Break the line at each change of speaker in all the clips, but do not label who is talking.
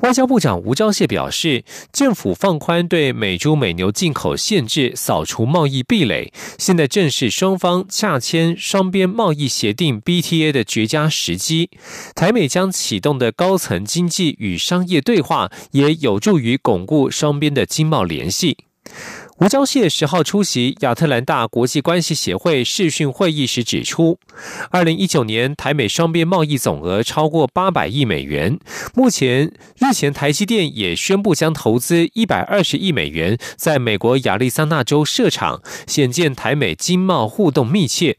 外交部长吴钊燮表示，政府放宽对美猪美牛进口限制，扫除贸易壁垒，现在正是双方洽签双边贸易协定 （BTA） 的绝佳时机。台美将启动的高层经济与商业对话，也有助于巩固双边的经贸联系。吴钊燮十号出席亚特兰大国际关系协会视讯会议时指出，二零一九年台美双边贸易总额超过八百亿美元。目前，日前台积电也宣布将投资一百二十亿美元在美国亚利桑那州设厂，显见台美经贸互动密切。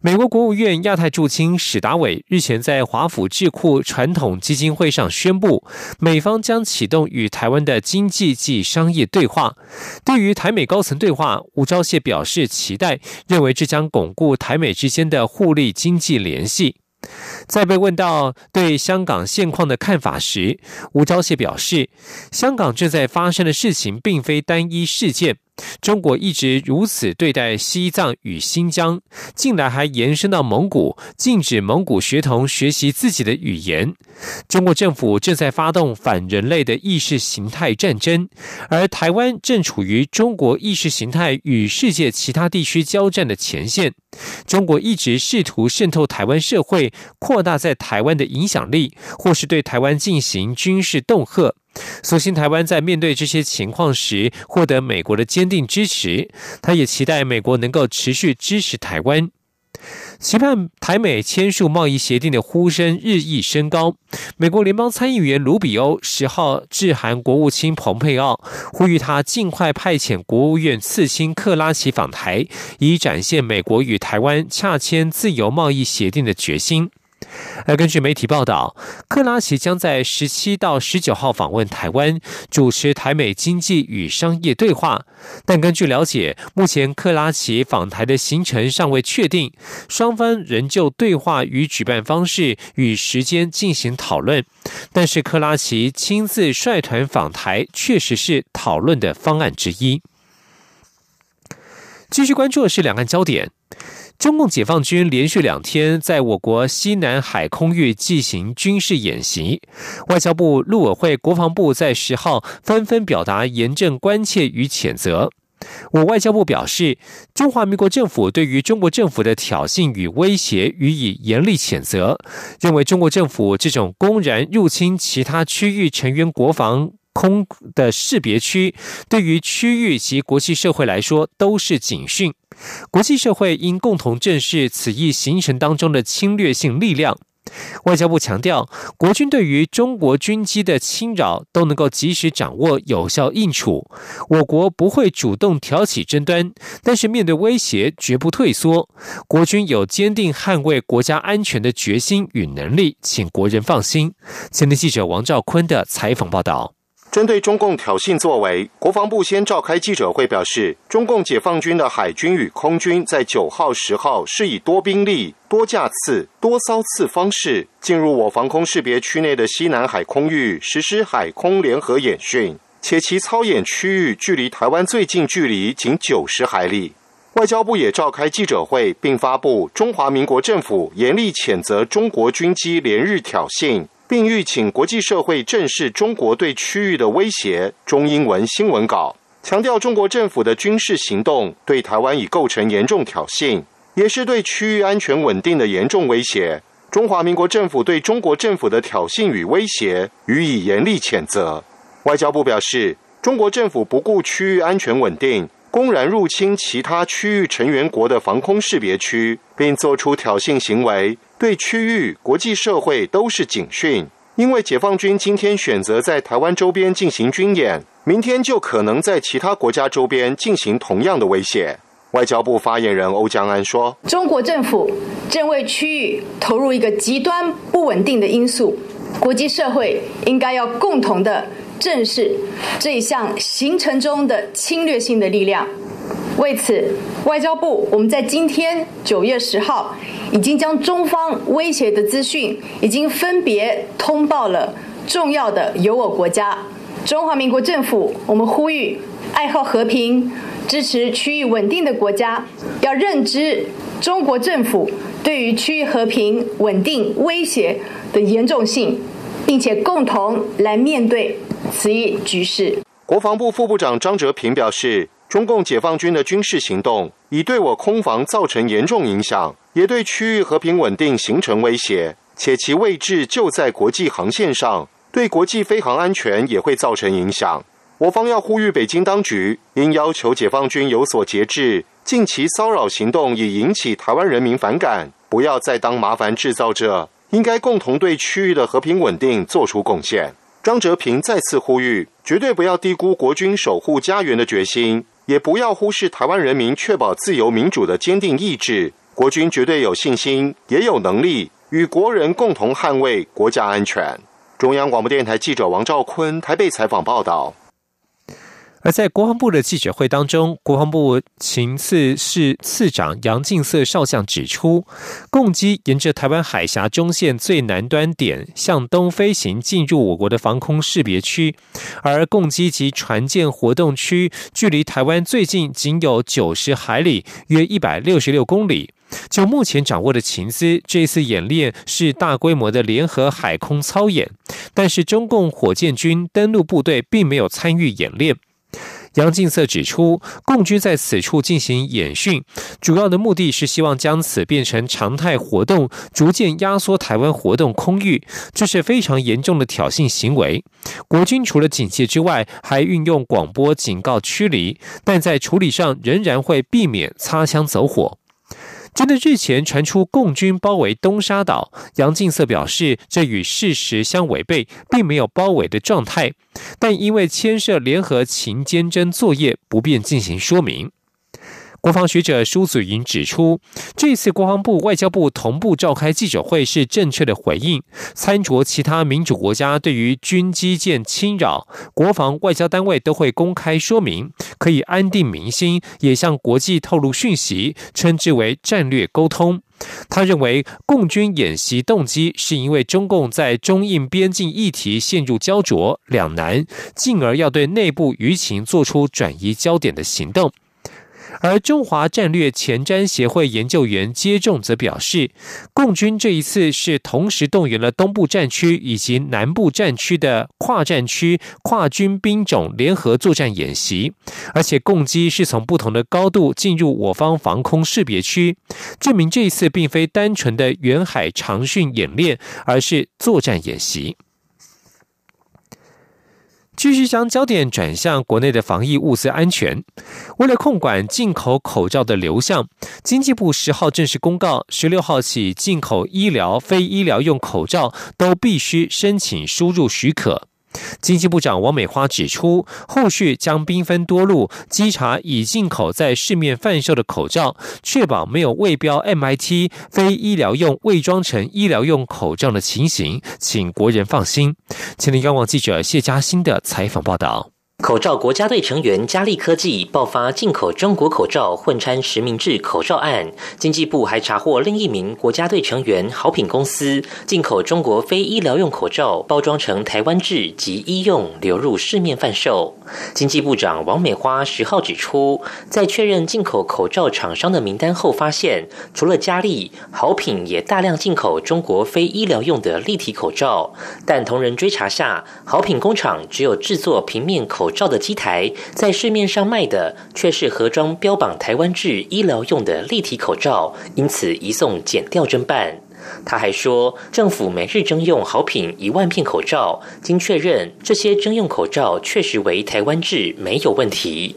美国国务院亚太驻青史达伟日前在华府智库传统基金会上宣布，美方将启动与台湾的经济及商业对话。对于台美高层对话，吴钊燮表示期待，认为这将巩固台美之间的互利经济联系。在被问到对香港现况的看法时，吴钊燮表示，香港正在发生的事情并非单一事件。中国一直如此对待西藏与新疆，近来还延伸到蒙古，禁止蒙古学童学习自己的语言。中国政府正在发动反人类的意识形态战争，而台湾正处于中国意识形态与世界其他地区交战的前线。中国一直试图渗透台湾社会，扩大在台湾的影响力，或是对台湾进行军事恫吓。所幸台湾在面对这些情况时，获得美国的坚定支持。他也期待美国能够持续支持台湾。期盼台美签署贸易协定的呼声日益升高。美国联邦参议员卢比欧十号致函国务卿蓬佩奥，呼吁他尽快派遣国务院次卿克拉奇访台，以展现美国与台湾洽签自由贸易协定的决心。而根据媒体报道，克拉奇将在十七到十九号访问台湾，主持台美经济与商业对话。但根据了解，目前克拉奇访台的行程尚未确定，双方仍就对话与举办方式与时间进行讨论。但是克拉奇亲自率团访台，确实是讨论的方案之一。继续关注的是两岸焦点。中共解放军连续两天在我国西南海空域进行军事演习，外交部、陆委会、国防部在十号纷纷表达严正关切与谴责。我外交部表示，中华民国政府对于中国政府的挑衅与威胁予以严厉谴责，认为中国政府这种公然入侵其他区域成员国防空的识别区，对于区域及国际社会来说都是警讯。国际社会应共同正视此役形成当中的侵略性力量。外交部强调，国军对于中国军机的侵扰都能够及时掌握、有效应处。我国不会主动挑起争端，但是面对威胁绝不退缩。国军有坚定捍卫国家安全的决心与能力，请国人放心。前天记者王兆坤的采访报道。
针对中共挑衅作为，国防部先召开记者会，表示中共解放军的海军与空军在九号、十号是以多兵力、多架次、多骚次方式进入我防空识别区内的西南海空域实施海空联合演训，且其操演区域距离台湾最近距离仅九十海里。外交部也召开记者会，并发布中华民国政府严厉谴责中国军机连日挑衅。并欲请国际社会正视中国对区域的威胁。中英文新闻稿强调，中国政府的军事行动对台湾已构成严重挑衅，也是对区域安全稳定的严重威胁。中华民国政府对中国政府的挑衅与威胁予以严厉谴责。外交部表示，中国政府不顾区域安全稳定，公然入侵其他区域成员国的防空识别区，并作出挑衅行为。对区域、国际社会都是警讯，因为解放军今天选择在台湾周边进行军演，明天就可能在其他国家周边进行同样的威胁。外交部发言人欧江安说：“
中国政府正为区域投入一个极端不稳定的因素，国际社会应该要共同的正视这一项形成中的侵略性的力量。为此，外交部我们在今天九月十号，已经将中方威胁的资讯，已经分别通报了重要的友我国家。中华民国政府，我们呼吁爱好和平、支持区域稳定的国家，要认知中国政府对于区域和平稳定威胁的严重性，并且共同来面对此一局势。
国防部副部长张哲平表示。中共解放军的军事行动已对我空防造成严重影响，也对区域和平稳定形成威胁，且其位置就在国际航线上，对国际飞航安全也会造成影响。我方要呼吁北京当局，应要求解放军有所节制，近期骚扰行动已引起台湾人民反感，不要再当麻烦制造者，应该共同对区域的和平稳定做出贡献。张哲平再次呼吁，绝对不要低估国军守护家园的决心。也不要忽视台湾人民确保自由民主的坚定意志，国军绝对有信心，也有能力与国人共同捍卫国家安全。中央广播电台记者王兆坤台北采访报道。
而在国防部的记者会当中，国防部情次室次长杨敬色少将指出，共机沿着台湾海峡中线最南端点向东飞行进入我国的防空识别区，而共机及船舰活动区距离台湾最近仅有九十海里，约一百六十六公里。就目前掌握的情资，这次演练是大规模的联合海空操演，但是中共火箭军登陆部队并没有参与演练。杨敬色指出，共军在此处进行演训，主要的目的是希望将此变成常态活动，逐渐压缩台湾活动空域，这是非常严重的挑衅行为。国军除了警戒之外，还运用广播警告驱离，但在处理上仍然会避免擦枪走火。针对日前传出共军包围东沙岛，杨敬色表示，这与事实相违背，并没有包围的状态，但因为牵涉联合勤监侦作业，不便进行说明。国防学者舒子云指出，这次国防部、外交部同步召开记者会是正确的回应。参酌其他民主国家对于军机舰侵扰，国防外交单位都会公开说明，可以安定民心，也向国际透露讯息，称之为战略沟通。他认为，共军演习动机是因为中共在中印边境议题陷入焦灼两难，进而要对内部舆情做出转移焦点的行动。而中华战略前瞻协会研究员接种则表示，共军这一次是同时动员了东部战区以及南部战区的跨战区跨军兵种联合作战演习，而且共机是从不同的高度进入我方防空识别区，证明这一次并非单纯的远海长训演练，而是作战演习。继续将焦点转向国内的防疫物资安全。为了控管进口口罩的流向，经济部十号正式公告，十六号起进口医疗、非医疗用口罩都必须申请输入许可。经济部长王美花指出，后续将兵分多路稽查已进口在市面贩售的口罩，确保没有未标 MIT 非医疗用伪装成医疗用口罩的情形，请国人放心。前天央网记者谢嘉欣的采访报道。
口罩国家队成员佳利科技爆发进口中国口罩混掺实名制口罩案，经济部还查获另一名国家队成员好品公司进口中国非医疗用口罩，包装成台湾制及医用流入市面贩售。经济部长王美花十号指出，在确认进口口罩厂商的名单后，发现除了佳利，好品也大量进口中国非医疗用的立体口罩，但同仁追查下，好品工厂只有制作平面口。罩的机台在市面上卖的却是盒装标榜台湾制医疗用的立体口罩，因此移送检调侦办。他还说，政府每日征用好品一万片口罩，经确认，这些征用口罩确实为台湾制，没有问题。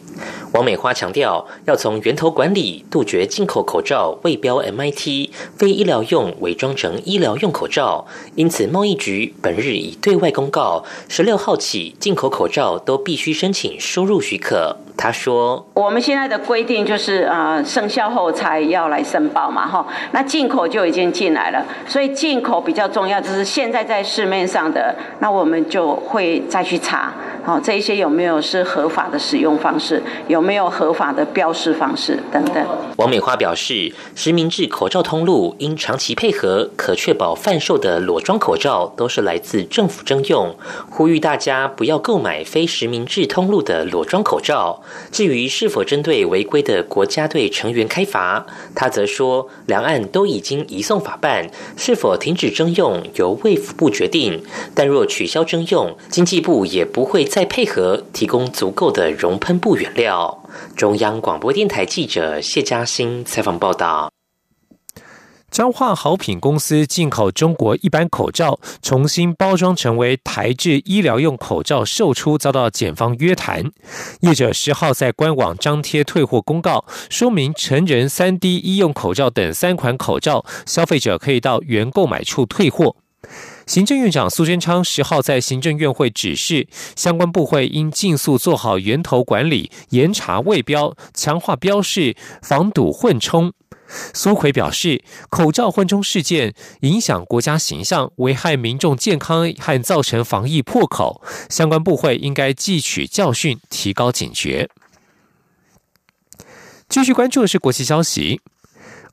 王美花强调，要从源头管理，杜绝进口口罩未标 MIT、非医疗用伪装成医疗用口罩。因此，贸易局本日已对外公告，十六号起，进口口罩都必须申请输入许可。他说：“我们现在的规定就是呃，生效后才要来申报嘛，哈。那进口就已经进来了，所以进口比较重要，就是现在在市面上的，那我们就会再去查。
好，这一些有没有是合法的使用方式？有没有合法的标示方式等等？
王美花表示，实名制口罩通路应长期配合，可确保贩售的裸装口罩都是来自政府征用，呼吁大家不要购买非实名制通路的裸装口罩。至于是否针对违规的国家队成员开罚，他则说，两岸都已经移送法办，是否停止征用由卫福部决定。但若取消征用，经济部也不会再配合提供足够的熔喷布原料。中央广播电台记者谢嘉欣采访报道。
彰化好品公司进口中国一般口罩，重新包装成为台制医疗用口罩售出，遭到检方约谈。业者十号在官网张贴退货公告，说明成人三 D 医用口罩等三款口罩，消费者可以到原购买处退货。行政院长苏贞昌十号在行政院会指示，相关部会应尽速做好源头管理，严查未标，强化标示，防堵混充。苏奎表示，口罩混中事件影响国家形象，危害民众健康和造成防疫破口，相关部会应该汲取教训，提高警觉。继续关注的是国际消息。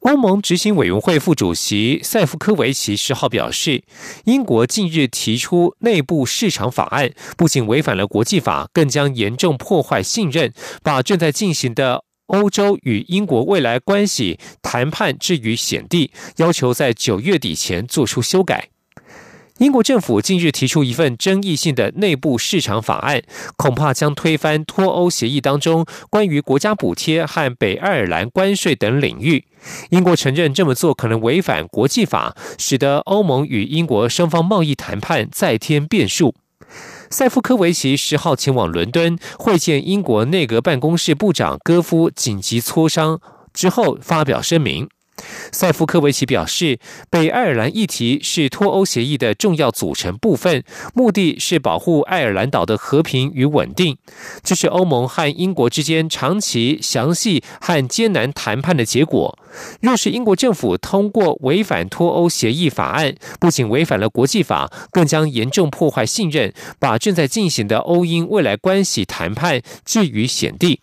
欧盟执行委员会副主席塞夫科维奇十号表示，英国近日提出内部市场法案，不仅违反了国际法，更将严重破坏信任，把正在进行的欧洲与英国未来关系谈判置于险地，要求在九月底前做出修改。英国政府近日提出一份争议性的内部市场法案，恐怕将推翻脱欧协议当中关于国家补贴和北爱尔兰关税等领域。英国承认这么做可能违反国际法，使得欧盟与英国双方贸易谈判再添变数。塞夫科维奇十号前往伦敦会见英国内阁办公室部长戈夫，紧急磋商之后发表声明。塞夫科维奇表示，北爱尔兰议题是脱欧协议的重要组成部分，目的是保护爱尔兰岛的和平与稳定。这是欧盟和英国之间长期、详细和艰难谈判的结果。若是英国政府通过违反脱欧协议法案，不仅违反了国际法，更将严重破坏信任，把正在进行的欧英未来关系谈判置于险地。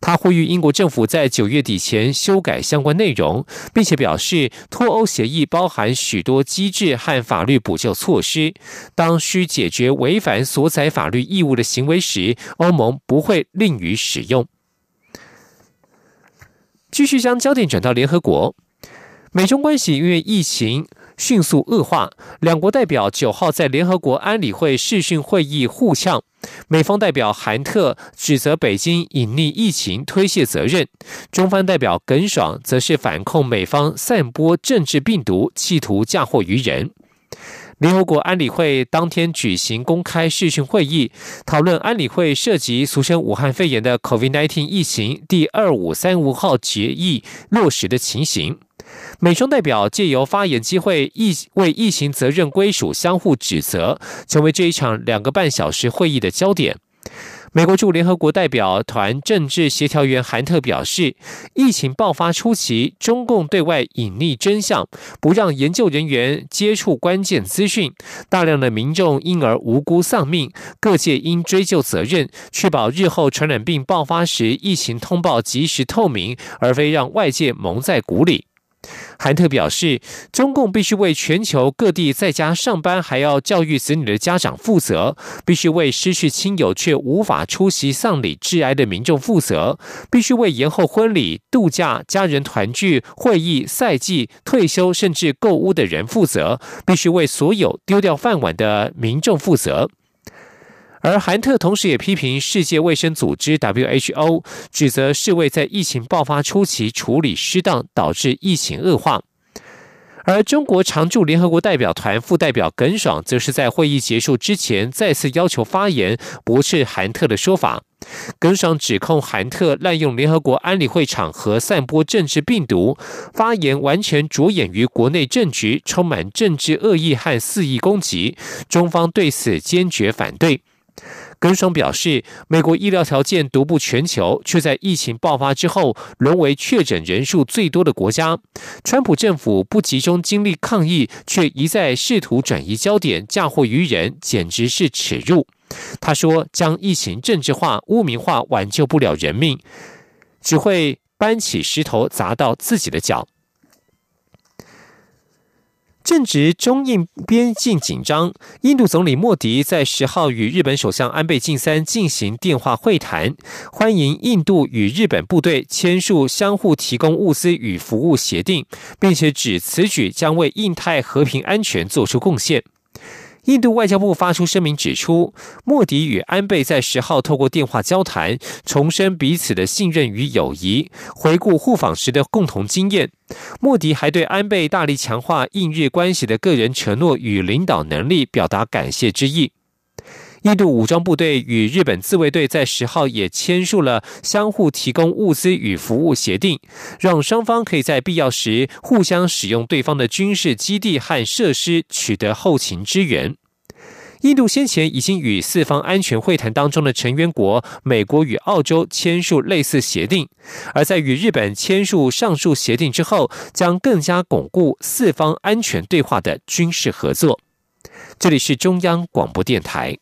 他呼吁英国政府在九月底前修改相关内容，并且表示脱欧协议包含许多机制和法律补救措施。当需解决违反所载法律义务的行为时，欧盟不会吝于使用。继续将焦点转到联合国，美中关系因为疫情。迅速恶化，两国代表九号在联合国安理会视讯会议互呛。美方代表韩特指责北京隐匿疫情、推卸责任，中方代表耿爽则是反控美方散播政治病毒，企图嫁祸于人。联合国安理会当天举行公开视讯会议，讨论安理会涉及俗称武汉肺炎的 COVID-19 疫情第二五三五号决议落实的情形。美中代表借由发言机会，疫为疫情责任归属相互指责，成为这一场两个半小时会议的焦点。美国驻联合国代表团政治协调员韩特表示，疫情爆发初期，中共对外隐匿真相，不让研究人员接触关键资讯，大量的民众因而无辜丧命，各界应追究责任，确保日后传染病爆发时疫情通报及时透明，而非让外界蒙在鼓里。韩特表示，中共必须为全球各地在家上班还要教育子女的家长负责，必须为失去亲友却无法出席丧礼致哀的民众负责，必须为延后婚礼、度假、家人团聚、会议、赛季、退休甚至购物的人负责，必须为所有丢掉饭碗的民众负责。而韩特同时也批评世界卫生组织 （WHO），指责世卫在疫情爆发初期处理失当，导致疫情恶化。而中国常驻联合国代表团副代表耿爽，则是在会议结束之前再次要求发言，驳斥韩特的说法。耿爽指控韩特滥用联合国安理会场合散播政治病毒，发言完全着眼于国内政局，充满政治恶意和肆意攻击。中方对此坚决反对。耿爽表示，美国医疗条件独步全球，却在疫情爆发之后沦为确诊人数最多的国家。川普政府不集中精力抗疫，却一再试图转移焦点，嫁祸于人，简直是耻辱。他说：“将疫情政治化、污名化，挽救不了人命，只会搬起石头砸到自己的脚。”正值中印边境紧张，印度总理莫迪在十号与日本首相安倍晋三进行电话会谈，欢迎印度与日本部队签署相互提供物资与服务协定，并且指此举将为印太和平安全做出贡献。印度外交部发出声明指出，莫迪与安倍在十号透过电话交谈，重申彼此的信任与友谊，回顾互访时的共同经验。莫迪还对安倍大力强化印日关系的个人承诺与领导能力表达感谢之意。印度武装部队与日本自卫队在十号也签署了相互提供物资与服务协定，让双方可以在必要时互相使用对方的军事基地和设施，取得后勤支援。印度先前已经与四方安全会谈当中的成员国美国与澳洲签署类似协定，而在与日本签署上述协定之后，将更加巩固四方安全对话的军事合作。这里是中央广播电台。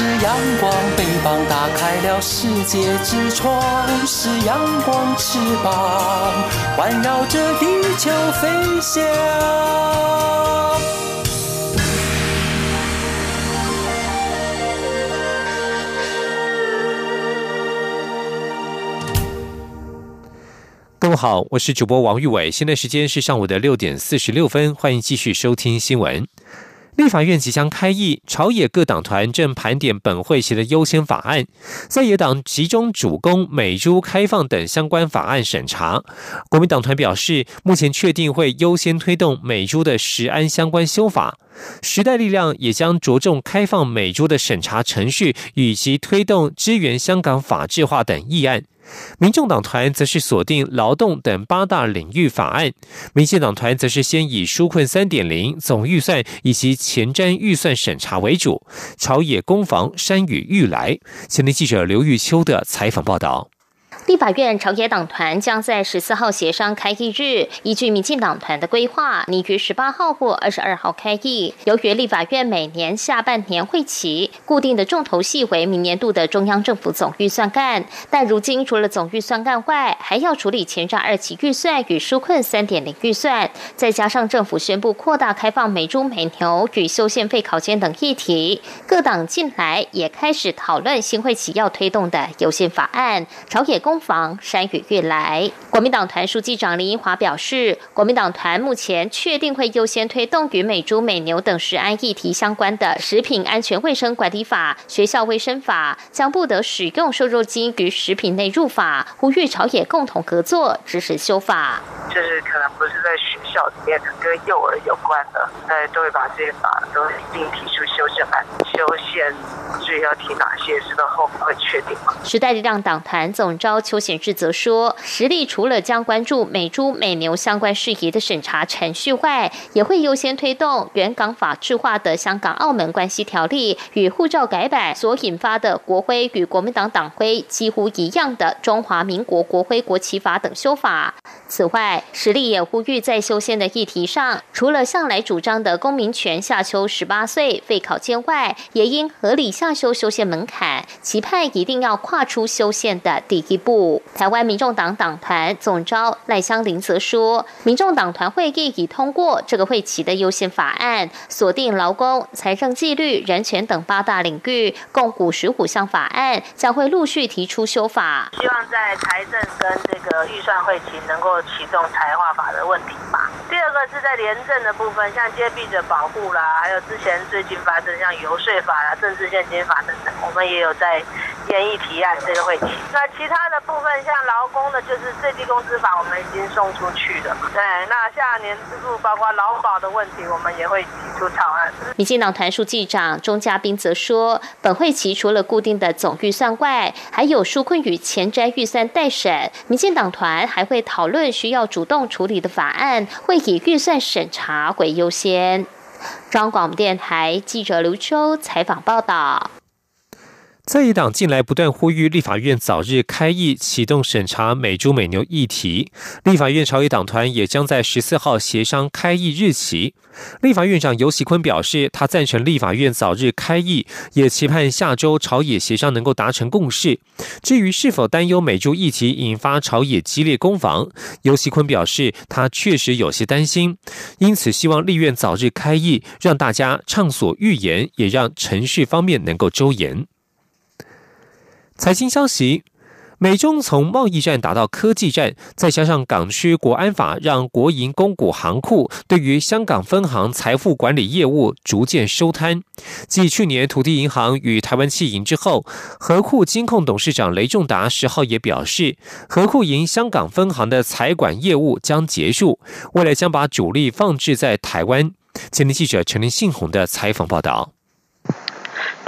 是阳光，翅膀打开了世界之窗；是阳光，翅膀环绕着地球飞翔。各位好，我是主播王玉伟，现在时间是上午的六点四十六分，欢迎继续收听新闻。立法院即将开议，朝野各党团正盘点本会期的优先法案，在野党集中主攻美猪开放等相关法案审查。国民党团表示，目前确定会优先推动美猪的食安相关修法。时代力量也将着重开放美猪的审查程序，以及推动支援香港法制化等议案。民众党团则是锁定劳动等八大领域法案，民进党团则是先以纾困三点零总预算以及前瞻预算审查为主。朝野攻防山雨欲来，前天记者刘玉秋的采访报道。
立法院朝野党团将在十四号协商开议日，依据民进党团的规划，拟于十八号或二十二号开议。由于立法院每年下半年会期固定的重头戏为明年度的中央政府总预算案，但如今除了总预算案外，还要处理前瞻二期预算与纾困三点零预算，再加上政府宣布扩大开放美猪美牛与修宪费考监等议题，各党近来也开始讨论新会期要推动的优先法案，朝野公。防山雨欲来，国民党团书记长林英华表示，国民党团目前确定会优先推动与美猪美牛等食安议题相关的《食品安全卫生管理法》《学校卫生法》，将不得使用瘦肉精与食品内入法，呼吁朝野共同合作支持修法。
就是可能不是在学校里面跟幼儿有关的，那都会把这些法都一并提出修正案。修宪至于要提哪些，是到后面会确定吗？
时代力量党团总召邱显志则说，实力除了将关注美猪美牛相关事宜的审查程序外，也会优先推动原港法制化的香港澳门关系条例与护照改版所引发的国徽与国民党党徽几乎一样的中华民国国徽国旗法等修法。此外，实力也呼吁在修宪的议题上，除了向来主张的公民权下修十八岁废考监外，也应合理下修修宪门槛，期盼一定要跨出修宪的第一步。台湾民众党党团总召赖香林则说，民众党团会议已通过这个会期的优先法案，锁定劳工、财政纪律、人权等八大领域，共五十五项法案将会陆续提出修法。
希望在财政跟这个预算会期能够启动。财化法的问题吧。第二个是在廉政的部分，像揭弊者保护啦，还有之前最近发生像游说法啦、政治现金法等等，我们也有在建议提案这个会期。那其他的部分，像劳工的，就是最低工资法，我们已经送出去了。对，那下年支付包括劳保的问题，我们也会提出草案。
民进党团书记长钟嘉宾则说，本会期除了固定的总预算外，还有纾困与前瞻预算待审。民进党团还会讨论需要主动处理的法案，会以预算审查为优先。中广电台记者刘秋采访报道。
在野党近来不断呼吁立法院早日开议，启动审查美猪美牛议题。立法院朝野党团也将在十四号协商开议日期。立法院长游锡坤表示，他赞成立法院早日开议，也期盼下周朝野协商能够达成共识。至于是否担忧美猪议题引发朝野激烈攻防，游锡坤表示，他确实有些担心，因此希望立院早日开议，让大家畅所欲言，也让程序方面能够周延。财经消息：美中从贸易战打到科技战，再加上港区国安法，让国营公股行库对于香港分行财富管理业务逐渐收摊。继去年土地银行与台湾弃银之后，和库金控董事长雷仲达十号也表示，和库银香港分行的财管业务将结束，未来将把主力放置在台湾。前天记者陈林信宏的采访报道。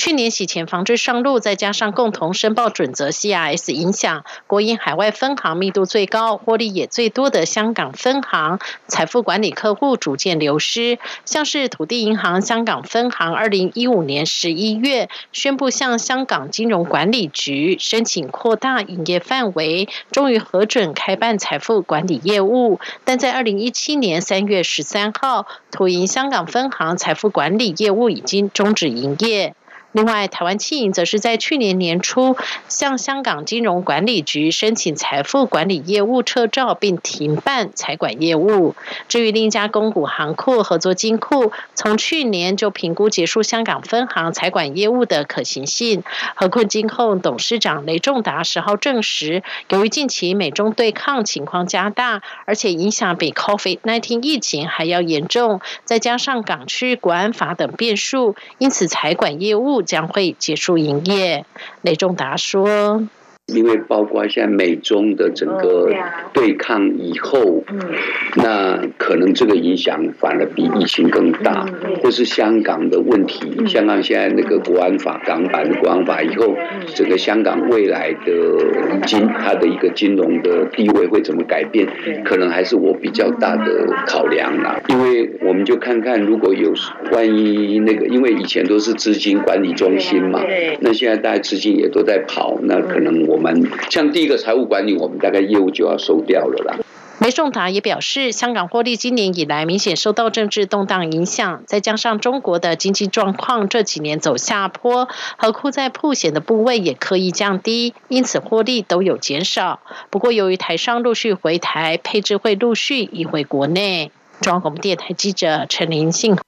去年洗钱防治上路，再加上共同申报准则 CRS 影响，国营海外分行密度最高、获利也最多的香港分行财富管理客户逐渐流失。像是土地银行香港分行，二零一五年十一月宣布向香港金融管理局申请扩大营业范围，终于核准开办财富管理业务。但在二零一七年三月十三号，土银香港分行财富管理业务已经终止营业。另外，台湾汽银则是在去年年初向香港金融管理局申请财富管理业务撤照，并停办财管业务。至于另一家公股行库合作金库，从去年就评估结束香港分行财管业务的可行性。和困金控董事长雷仲达十号证实，由于近期美中对抗情况加大，而且影响比 COVID-19 疫情还要严重，再加上港区国安法等变数，因此财管业务。将会结束营业，雷仲达说。
因为包括现在美中的整个对抗以后，那可能这个影响反而比疫情更大，或是香港的问题。香港现在那个国安法港版的国安法以后，整个香港未来的金它的一个金融的地位会怎么改变，可能还是我比较大的考量啦。因为我们就看看，如果有万一那个，因为以前都是资金管理中心嘛，那现在大家资金也都在跑，那可能我。像第一个财务管理，我们大概业务就要收掉了啦。
梅仲达也表示，香港获利今年以来明显受到政治动荡影响，再加上中国的经济状况这几年走下坡，和库在铺险的部位也刻意降低，因此获利都有减少。不过，由于台商陆续回台，配置会陆续移回国内。中央广播电台记者陈林信，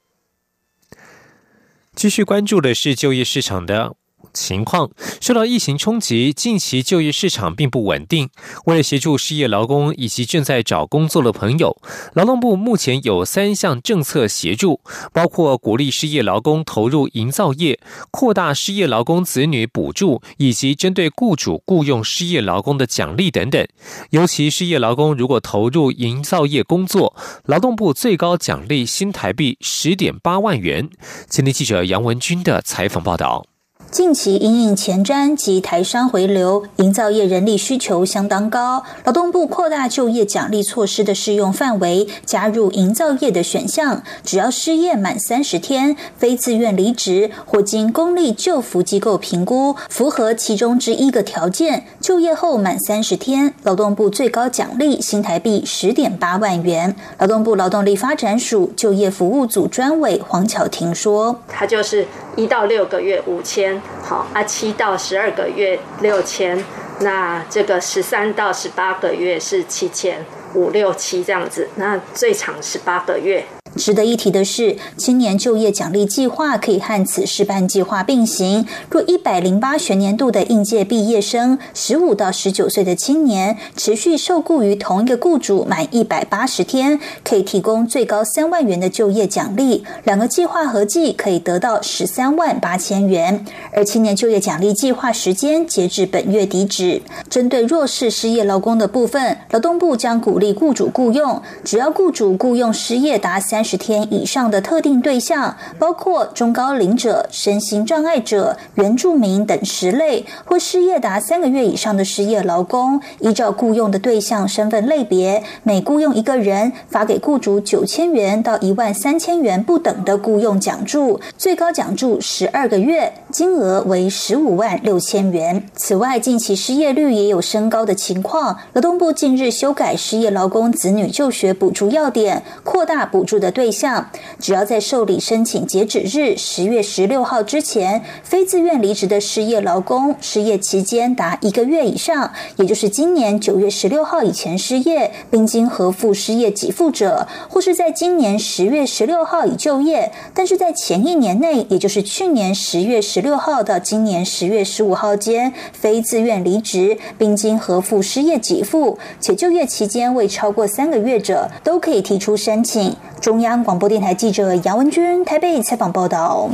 继续关注的是就业市场的。情况受到疫情冲击，近期就业市场并不稳定。为了协助失业劳工以及正在找工作的朋友，劳动部目前有三项政策协助，包括鼓励失业劳工投入营造业、扩大失业劳工子女补助，以及针对雇主雇佣失业劳工的奖励等等。尤其失业劳工如果投入营造业工作，劳动部最高奖励新台币十点八万元。今天记者杨文军的采访报道。
近期因应前瞻及台商回流，营造业人力需求相当高。劳动部扩大就业奖励措施的适用范围，加入营造业的选项。只要失业满三十天，非自愿离职或经公立就服机构评估符合其中之一个条件，就业后满三十天，劳动部最高奖励新台币十点八万元。劳动部劳动力发展署就业服务组专委黄巧婷说：“
他就是一到六个月五千。”好啊，七到十二个月六千，那这个十三到十八个月是七千五六七这样子，那最长十八个月。
值得一提的是，青年就业奖励计划可以和此示范计划并行。若一百零八学年度的应届毕业生，十五到十九岁的青年，持续受雇于同一个雇主满一百八十天，可以提供最高三万元的就业奖励。两个计划合计可以得到十三万八千元。而青年就业奖励计划时间截至本月底止。针对弱势失业劳工的部分，劳动部将鼓励雇主雇佣，只要雇主雇佣失业达三。十天以上的特定对象，包括中高龄者、身心障碍者、原住民等十类，或失业达三个月以上的失业劳工，依照雇佣的对象身份类别，每雇佣一个人，发给雇主九千元到一万三千元不等的雇佣奖助，最高奖助十二个月，金额为十五万六千元。此外，近期失业率也有升高的情况，劳动部近日修改失业劳工子女就学补助要点，扩大补助的对象，只要在受理申请截止日十月十六号之前，非自愿离职的失业劳工，失业期间达一个月以上，也就是今年九月十六号以前失业，并经核付失业给付者，或是在今年十月十六号已就业，但是在前一年内，也就是去年十月十六号到今年十月十五号间，非自愿离职，并经核付失业给付，且就业期间未超过三个月者，都可以提出申请。中央广播电台记者杨文君台北采访报道。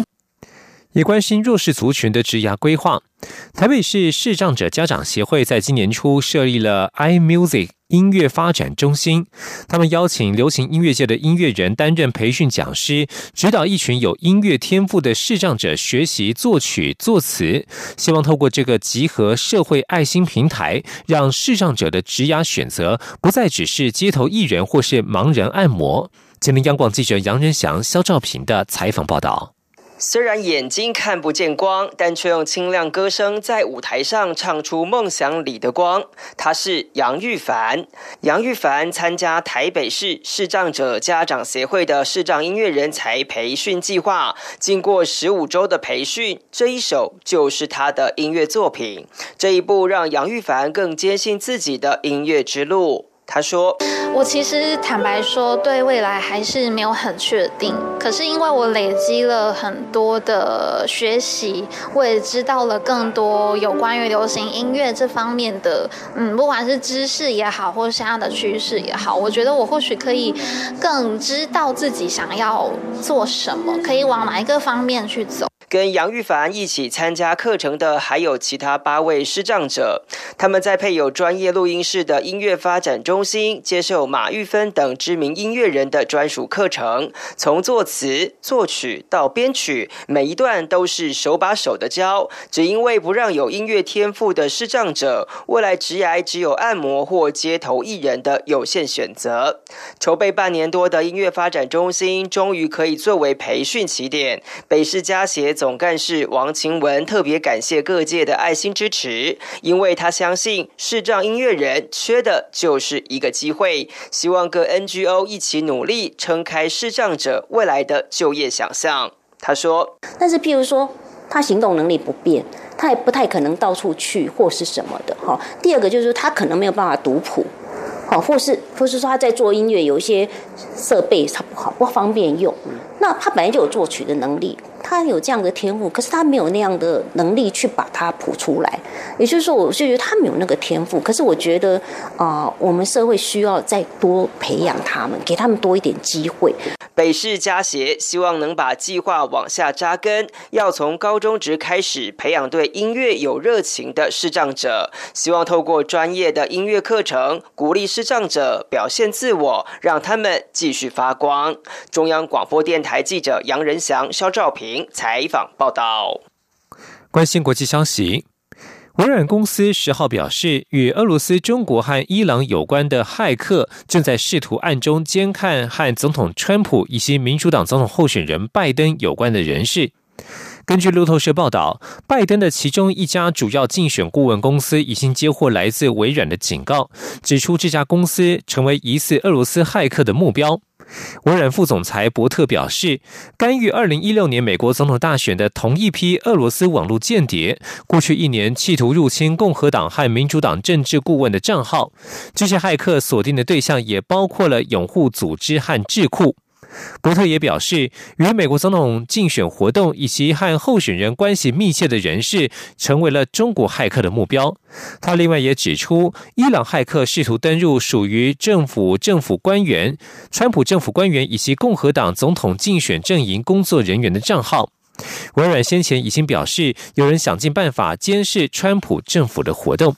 也关心弱势族群的职涯规划。台北市视障者家长协会在今年初设立了 iMusic 音乐发展中心，他们邀请流行音乐界的音乐人担任培训讲师，指导一群有音乐天赋的视障者学习作曲作词。希望透过这个集合社会爱心平台，让视障者的职涯选择不再只是街头艺人或是盲人按摩。今天央广记者杨仁祥、肖兆平的采访报道。
虽然眼睛看不见光，但却用清亮歌声在舞台上唱出梦想里的光。他是杨玉凡。杨玉凡参加台北市视障者家长协会的视障音乐人才培训计划，经过十五周的培训，这一首就是他的音乐作品。这一步让杨玉凡更坚信自己的音乐之路。他说：“我其实坦白说，对未来还是没有很确定。可是因为我累积了很多的学习，我也知道了更多有关于流行音乐这方面的，嗯，不管是知识也好，或是现在的趋势也好，我觉得我或许可以更知道自己想要做什么，可以往哪一个方面去走。”跟杨玉凡一起参加课程的还有其他八位视障者，他们在配有专业录音室的音乐发展中心接受马玉芬等知名音乐人的专属课程，从作词、作曲到编曲，每一段都是手把手的教。只因为不让有音乐天赋的视障者未来职涯只有按摩或街头艺人的有限选择。筹备半年多的音乐发展中心，终于可以作为培训起点。北市家协。总干事王晴文特别感谢各界的爱心支持，因为他相信视障音乐人缺的就是一个机会，希望各 NGO 一起努力，撑开视障者未来的就业想象。他说：“但是，譬如说，他行动能力不便，他也不太可能到处去或是什么的。哈，第二个就是他可能没有办法读谱，好，或是或是说他在做音乐有一些设备他不好，不方便用。那他本来就有作曲的能力。”他有这样的天赋，可是他没有那样的能力去把它谱出来。也就是说，我就觉得他没有那个天赋。可是我觉得，啊，我们社会需要再多培养他们，给他们多一点机会。北市家协希望能把计划往下扎根，要从高中职开始培养对音乐有热情的视障者。希望透过专业的音乐课程，鼓励视障者表现自我，让他们继续发光。中央广播电台台记者杨仁祥、肖兆平。采访报道。
关心国际消息，微软公司十号表示，与俄罗斯、中国和伊朗有关的骇客正在试图暗中监看和总统川普以及民主党总统候选人拜登有关的人士。根据路透社报道，拜登的其中一家主要竞选顾问公司已经接获来自微软的警告，指出这家公司成为疑似俄罗斯骇客的目标。微软副总裁伯特表示，干预2016年美国总统大选的同一批俄罗斯网络间谍，过去一年企图入侵共和党和民主党政治顾问的账号。这些骇客锁定的对象也包括了拥护组织和智库。伯特也表示，与美国总统竞选活动以及和候选人关系密切的人士，成为了中国骇客的目标。他另外也指出，伊朗骇客试图登入属于政府政府官员、川普政府官员以及共和党总统竞选阵营工作人员的账号。微软先前已经表示，有人想尽办法监视川普政府的活动。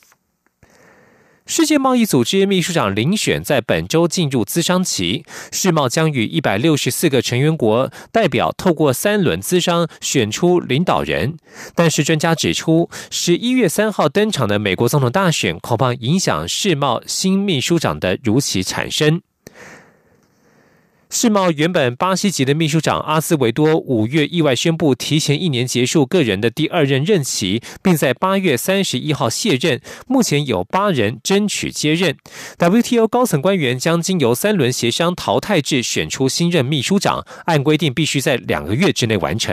世界贸易组织秘书长遴选在本周进入资商期，世贸将与一百六十四个成员国代表透过三轮资商选出领导人。但是专家指出，十一月三号登场的美国总统大选恐怕影响世贸新秘书长的如期产生。世贸原本巴西籍的秘书长阿斯维多五月意外宣布提前一年结束个人的第二任任期，并在八月三十一号卸任。目前有八人争取接任。WTO 高层官员将经由三轮协商淘汰制选出新任秘书长，按规定必须在两个月之内完成。